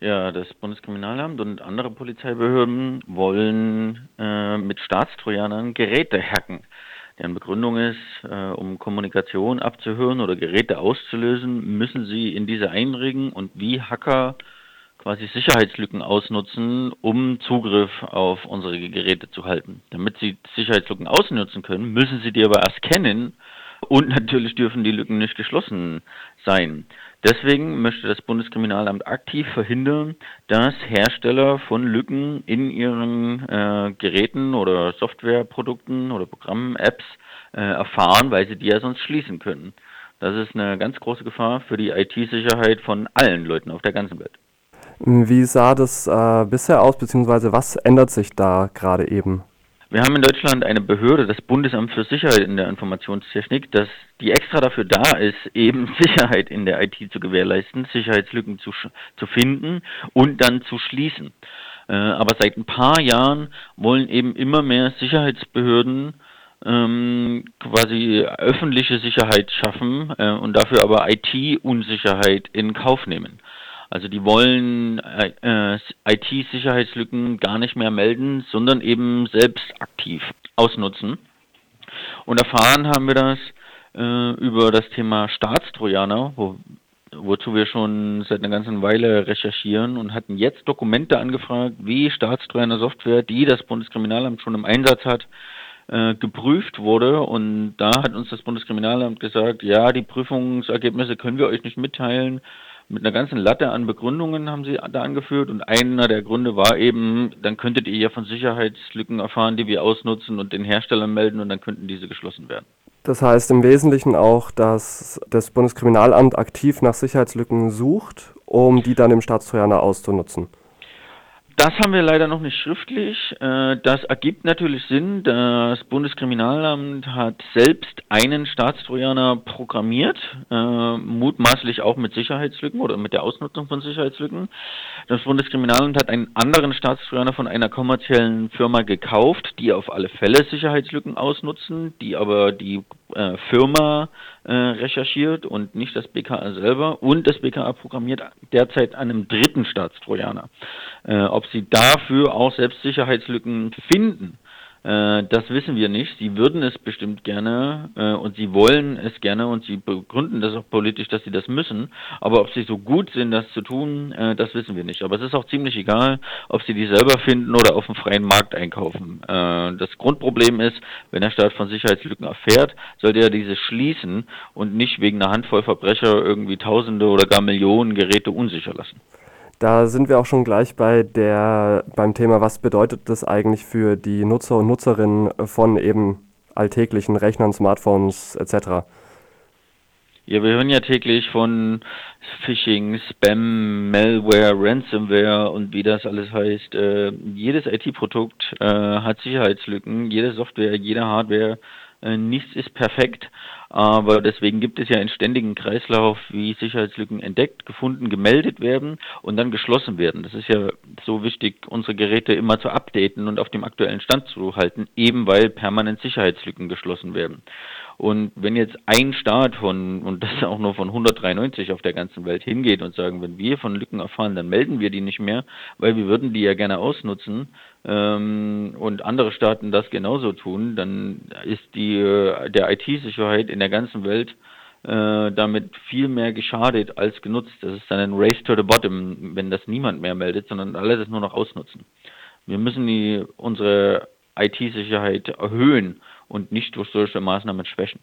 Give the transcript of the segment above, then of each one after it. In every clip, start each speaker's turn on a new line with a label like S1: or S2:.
S1: Ja, das Bundeskriminalamt und andere Polizeibehörden wollen äh, mit Staatstrojanern Geräte hacken. Deren Begründung ist, äh, um Kommunikation abzuhören oder Geräte auszulösen, müssen sie in diese einregen und wie Hacker quasi Sicherheitslücken ausnutzen, um Zugriff auf unsere Geräte zu halten. Damit sie Sicherheitslücken ausnutzen können, müssen sie die aber erst kennen und natürlich dürfen die Lücken nicht geschlossen sein. Deswegen möchte das Bundeskriminalamt aktiv verhindern, dass Hersteller von Lücken in ihren äh, Geräten oder Softwareprodukten oder Programmen, Apps äh, erfahren, weil sie die ja sonst schließen können. Das ist eine ganz große Gefahr für die IT-Sicherheit von allen Leuten auf der ganzen Welt.
S2: Wie sah das äh, bisher aus, beziehungsweise was ändert sich da gerade eben?
S1: Wir haben in Deutschland eine Behörde, das Bundesamt für Sicherheit in der Informationstechnik, das die extra dafür da ist, eben Sicherheit in der IT zu gewährleisten, Sicherheitslücken zu, zu finden und dann zu schließen. Äh, aber seit ein paar Jahren wollen eben immer mehr Sicherheitsbehörden ähm, quasi öffentliche Sicherheit schaffen äh, und dafür aber IT-Unsicherheit in Kauf nehmen. Also die wollen äh, äh IT-Sicherheitslücken gar nicht mehr melden, sondern eben selbst aktiv ausnutzen. Und erfahren haben wir das äh, über das Thema Staatstrojaner, wo, wozu wir schon seit einer ganzen Weile recherchieren und hatten jetzt Dokumente angefragt, wie Staatstrojaner Software, die das Bundeskriminalamt schon im Einsatz hat, äh, geprüft wurde. Und da hat uns das Bundeskriminalamt gesagt, ja, die Prüfungsergebnisse können wir euch nicht mitteilen mit einer ganzen Latte an Begründungen haben sie da angeführt und einer der Gründe war eben, dann könntet ihr ja von Sicherheitslücken erfahren, die wir ausnutzen und den Herstellern melden und dann könnten diese geschlossen werden.
S2: Das heißt im Wesentlichen auch, dass das Bundeskriminalamt aktiv nach Sicherheitslücken sucht, um die dann im Staatstrojaner auszunutzen.
S1: Das haben wir leider noch nicht schriftlich. Äh, das ergibt natürlich Sinn. Das Bundeskriminalamt hat selbst einen Staatstrojaner programmiert, äh, mutmaßlich auch mit Sicherheitslücken oder mit der Ausnutzung von Sicherheitslücken. Das Bundeskriminalamt hat einen anderen Staatstrojaner von einer kommerziellen Firma gekauft, die auf alle Fälle Sicherheitslücken ausnutzen, die aber die äh, Firma recherchiert und nicht das BKA selber. Und das BKA programmiert derzeit einem dritten Staatstrojaner. Ob sie dafür auch Selbstsicherheitslücken finden, äh, das wissen wir nicht. Sie würden es bestimmt gerne äh, und sie wollen es gerne und sie begründen das auch politisch, dass sie das müssen. Aber ob sie so gut sind, das zu tun, äh, das wissen wir nicht. Aber es ist auch ziemlich egal, ob sie die selber finden oder auf dem freien Markt einkaufen. Äh, das Grundproblem ist, wenn der Staat von Sicherheitslücken erfährt, sollte er diese schließen und nicht wegen einer Handvoll Verbrecher irgendwie Tausende oder gar Millionen Geräte unsicher lassen.
S2: Da sind wir auch schon gleich bei der, beim Thema, was bedeutet das eigentlich für die Nutzer und Nutzerinnen von eben alltäglichen Rechnern, Smartphones etc.
S1: Ja, wir hören ja täglich von Phishing, Spam, Malware, Ransomware und wie das alles heißt. Äh, jedes IT-Produkt äh, hat Sicherheitslücken, jede Software, jede Hardware, äh, nichts ist perfekt. Aber deswegen gibt es ja einen ständigen Kreislauf, wie Sicherheitslücken entdeckt, gefunden, gemeldet werden und dann geschlossen werden. Das ist ja so wichtig, unsere Geräte immer zu updaten und auf dem aktuellen Stand zu halten, eben weil permanent Sicherheitslücken geschlossen werden. Und wenn jetzt ein Staat von, und das auch nur von 193 auf der ganzen Welt hingeht und sagen, wenn wir von Lücken erfahren, dann melden wir die nicht mehr, weil wir würden die ja gerne ausnutzen, ähm, und andere Staaten das genauso tun, dann ist die äh, der IT-Sicherheit der ganzen Welt äh, damit viel mehr geschadet als genutzt. Das ist dann ein Race to the Bottom, wenn das niemand mehr meldet, sondern alle das nur noch ausnutzen. Wir müssen die, unsere IT-Sicherheit erhöhen und nicht durch solche Maßnahmen schwächen.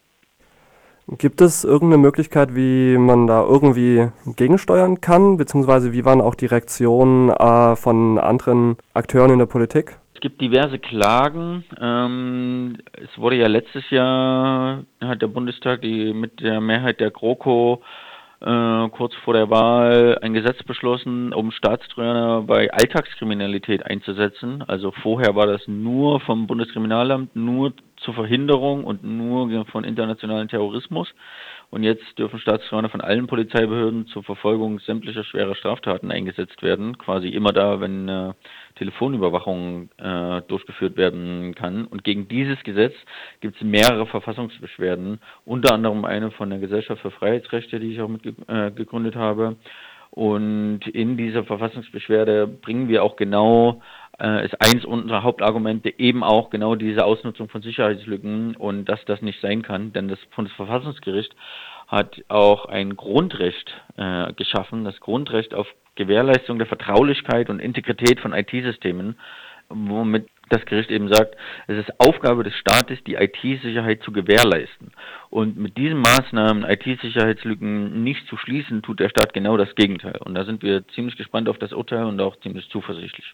S2: Gibt es irgendeine Möglichkeit, wie man da irgendwie gegensteuern kann, beziehungsweise wie waren auch die Reaktionen äh, von anderen Akteuren in der Politik?
S1: Es gibt diverse Klagen. Ähm, es wurde ja letztes Jahr, hat der Bundestag die, mit der Mehrheit der GroKo äh, kurz vor der Wahl ein Gesetz beschlossen, um Staatstreuner bei Alltagskriminalität einzusetzen. Also vorher war das nur vom Bundeskriminalamt, nur zur Verhinderung und nur von internationalen Terrorismus. Und jetzt dürfen Staatstrojaner von allen Polizeibehörden zur Verfolgung sämtlicher schwerer Straftaten eingesetzt werden. Quasi immer da, wenn äh, Telefonüberwachung äh, durchgeführt werden kann. Und gegen dieses Gesetz gibt es mehrere Verfassungsbeschwerden, unter anderem eine von der Gesellschaft für Freiheitsrechte, die ich auch mit äh, habe. Und in dieser Verfassungsbeschwerde bringen wir auch genau, äh, ist eins unserer Hauptargumente eben auch genau diese Ausnutzung von Sicherheitslücken und dass das nicht sein kann, denn das Bundesverfassungsgericht hat auch ein Grundrecht äh, geschaffen, das Grundrecht auf Gewährleistung der Vertraulichkeit und Integrität von IT-Systemen, womit das Gericht eben sagt, es ist Aufgabe des Staates, die IT-Sicherheit zu gewährleisten. Und mit diesen Maßnahmen, IT-Sicherheitslücken nicht zu schließen, tut der Staat genau das Gegenteil. Und da sind wir ziemlich gespannt auf das Urteil und auch ziemlich zuversichtlich.